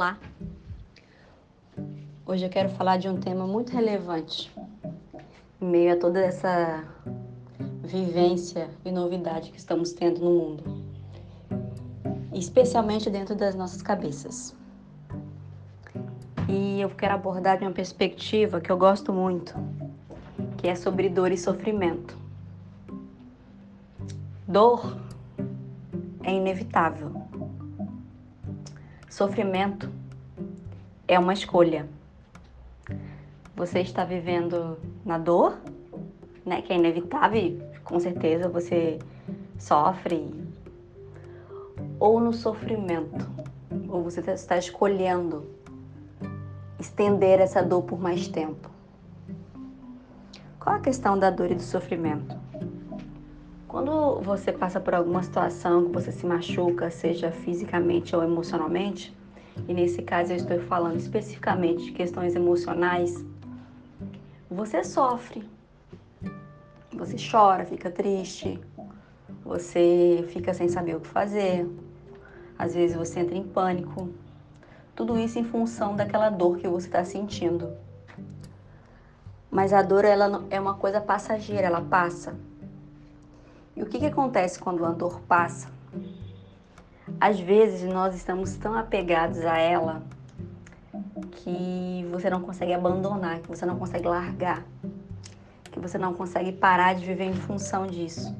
Olá! Hoje eu quero falar de um tema muito relevante em meio a toda essa vivência e novidade que estamos tendo no mundo, especialmente dentro das nossas cabeças. E eu quero abordar de uma perspectiva que eu gosto muito, que é sobre dor e sofrimento. Dor é inevitável. Sofrimento é uma escolha. Você está vivendo na dor, né, que é inevitável, e com certeza você sofre, ou no sofrimento, ou você está escolhendo estender essa dor por mais tempo. Qual a questão da dor e do sofrimento? Quando você passa por alguma situação que você se machuca, seja fisicamente ou emocionalmente, e nesse caso eu estou falando especificamente de questões emocionais, você sofre. Você chora, fica triste, você fica sem saber o que fazer, às vezes você entra em pânico. Tudo isso em função daquela dor que você está sentindo. Mas a dor ela é uma coisa passageira, ela passa. E o que, que acontece quando a dor passa? Às vezes nós estamos tão apegados a ela que você não consegue abandonar, que você não consegue largar, que você não consegue parar de viver em função disso.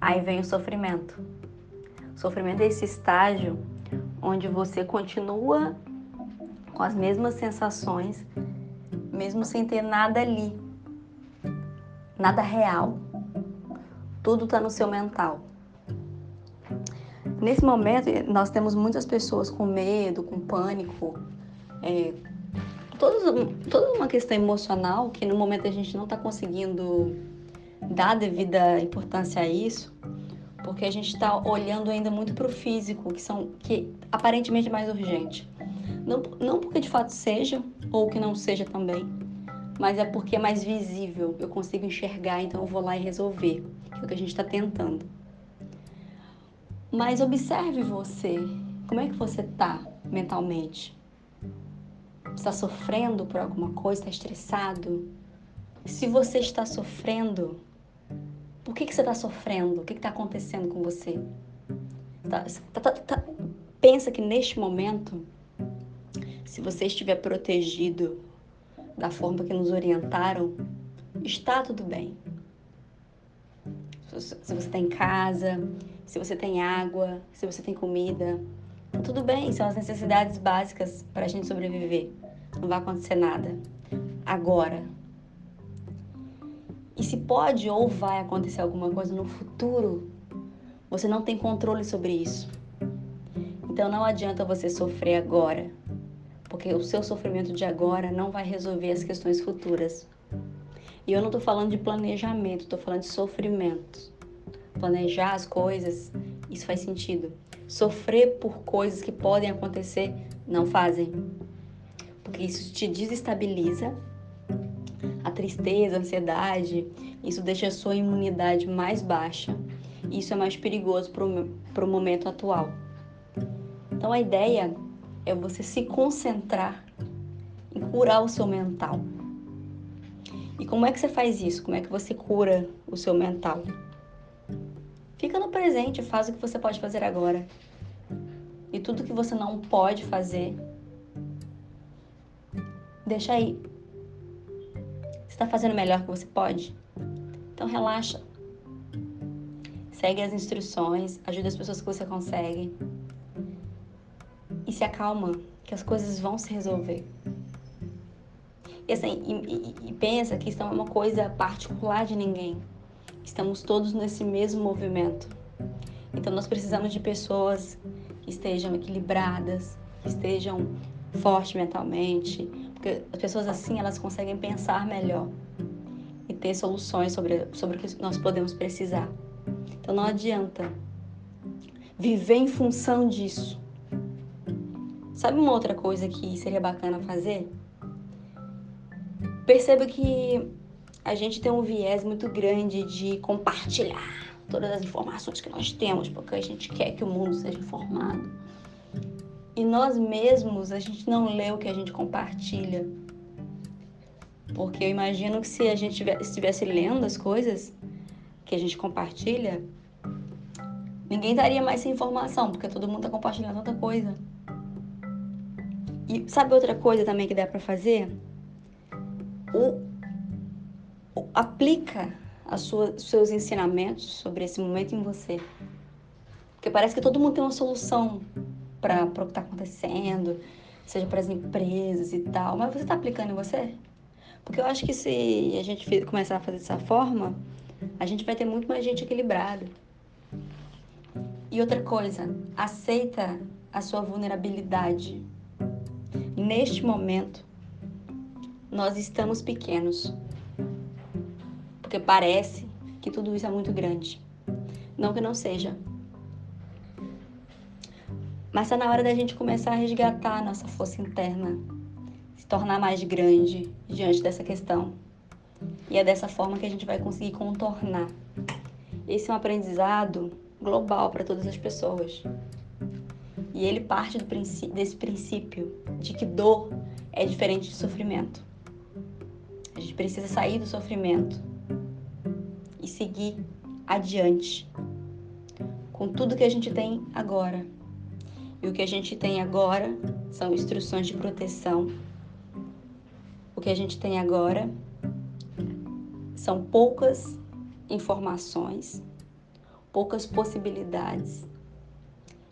Aí vem o sofrimento. O sofrimento é esse estágio onde você continua com as mesmas sensações, mesmo sem ter nada ali, nada real tudo está no seu mental. Nesse momento, nós temos muitas pessoas com medo, com pânico, é, toda, toda uma questão emocional que no momento a gente não está conseguindo dar devida importância a isso, porque a gente está olhando ainda muito para o físico, que são que aparentemente é mais urgente. Não, não porque de fato seja, ou que não seja também, mas é porque é mais visível, eu consigo enxergar, então eu vou lá e resolver que é o que a gente está tentando. Mas observe você, como é que você está mentalmente? Está sofrendo por alguma coisa? Está estressado? Se você está sofrendo, por que, que você está sofrendo? O que está acontecendo com você? Tá, tá, tá, tá, pensa que neste momento, se você estiver protegido da forma que nos orientaram, está tudo bem se você está em casa, se você tem água, se você tem comida. Tá tudo bem, são as necessidades básicas para a gente sobreviver. Não vai acontecer nada. Agora. E se pode ou vai acontecer alguma coisa no futuro, você não tem controle sobre isso. Então não adianta você sofrer agora, porque o seu sofrimento de agora não vai resolver as questões futuras. E eu não estou falando de planejamento, estou falando de sofrimento. Planejar as coisas, isso faz sentido. Sofrer por coisas que podem acontecer, não fazem. Porque isso te desestabiliza. A tristeza, a ansiedade, isso deixa a sua imunidade mais baixa. Isso é mais perigoso para o momento atual. Então a ideia é você se concentrar em curar o seu mental. E como é que você faz isso? Como é que você cura o seu mental? Fica no presente, faz o que você pode fazer agora. E tudo que você não pode fazer, deixa aí. Você está fazendo o melhor que você pode? Então relaxa. Segue as instruções, ajuda as pessoas que você consegue. E se acalma, que as coisas vão se resolver. E assim, e, e, pensa que isso é uma coisa particular de ninguém. Estamos todos nesse mesmo movimento. Então nós precisamos de pessoas que estejam equilibradas, que estejam fortes mentalmente, porque as pessoas assim elas conseguem pensar melhor e ter soluções sobre, sobre o que nós podemos precisar. Então não adianta viver em função disso. Sabe uma outra coisa que seria bacana fazer? Perceba que a gente tem um viés muito grande de compartilhar todas as informações que nós temos, porque a gente quer que o mundo seja informado. E nós mesmos, a gente não lê o que a gente compartilha. Porque eu imagino que se a gente estivesse lendo as coisas que a gente compartilha, ninguém daria mais essa informação, porque todo mundo está compartilhando outra coisa. E sabe outra coisa também que dá para fazer? O, o, aplica os seus ensinamentos sobre esse momento em você. Porque parece que todo mundo tem uma solução para o que está acontecendo, seja para as empresas e tal. Mas você está aplicando em você? Porque eu acho que se a gente começar a fazer dessa forma, a gente vai ter muito mais gente equilibrada. E outra coisa, aceita a sua vulnerabilidade. Neste momento, nós estamos pequenos. Porque parece que tudo isso é muito grande. Não que não seja. Mas está na hora da gente começar a resgatar a nossa força interna, se tornar mais grande diante dessa questão. E é dessa forma que a gente vai conseguir contornar. Esse é um aprendizado global para todas as pessoas. E ele parte princípio, desse princípio de que dor é diferente de sofrimento. A gente precisa sair do sofrimento e seguir adiante com tudo que a gente tem agora. E o que a gente tem agora são instruções de proteção. O que a gente tem agora são poucas informações, poucas possibilidades.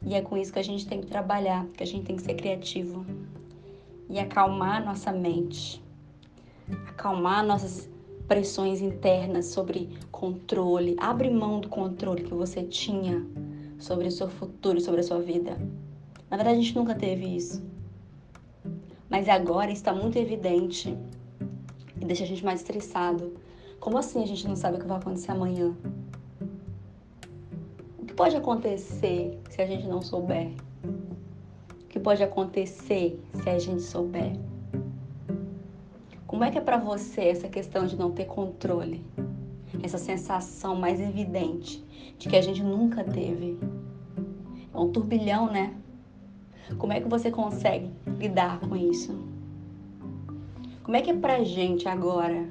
E é com isso que a gente tem que trabalhar, que a gente tem que ser criativo e acalmar nossa mente, acalmar nossas pressões internas sobre controle. Abre mão do controle que você tinha sobre o seu futuro, sobre a sua vida. Na verdade, a gente nunca teve isso. Mas agora está muito evidente e deixa a gente mais estressado. Como assim a gente não sabe o que vai acontecer amanhã? O que pode acontecer se a gente não souber? O que pode acontecer se a gente souber? Como é que é para você essa questão de não ter controle? Essa sensação mais evidente de que a gente nunca teve. É um turbilhão, né? Como é que você consegue lidar com isso? Como é que é pra gente agora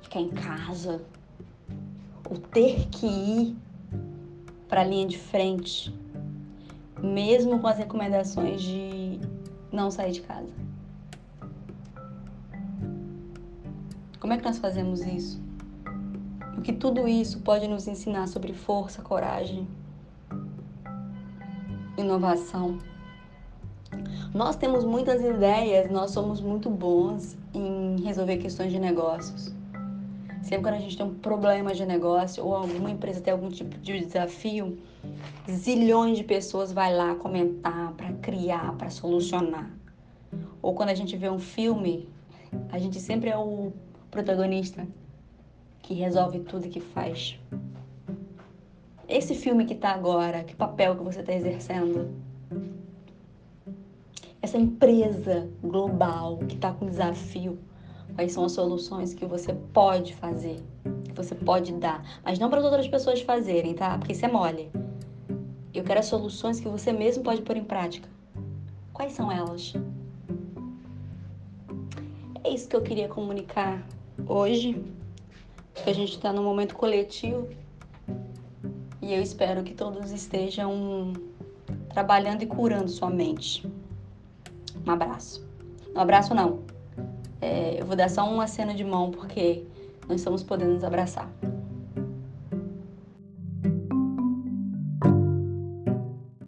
ficar em casa ou ter que ir para a linha de frente, mesmo com as recomendações de não sair de casa? Como é que nós fazemos isso? O que tudo isso pode nos ensinar sobre força, coragem, inovação. Nós temos muitas ideias, nós somos muito bons em resolver questões de negócios. Sempre quando a gente tem um problema de negócio ou alguma empresa tem algum tipo de desafio, zilhões de pessoas vai lá comentar para criar, para solucionar. Ou quando a gente vê um filme, a gente sempre é o protagonista que resolve tudo que faz. Esse filme que está agora, que papel que você está exercendo? Essa empresa global que está com desafio, quais são as soluções que você pode fazer, que você pode dar, mas não para as outras pessoas fazerem, tá? Porque isso é mole. Eu quero as soluções que você mesmo pode pôr em prática. Quais são elas? É isso que eu queria comunicar hoje, que a gente está num momento coletivo e eu espero que todos estejam trabalhando e curando sua mente. Um abraço. Um abraço não. É, eu vou dar só uma cena de mão porque não estamos podendo nos abraçar.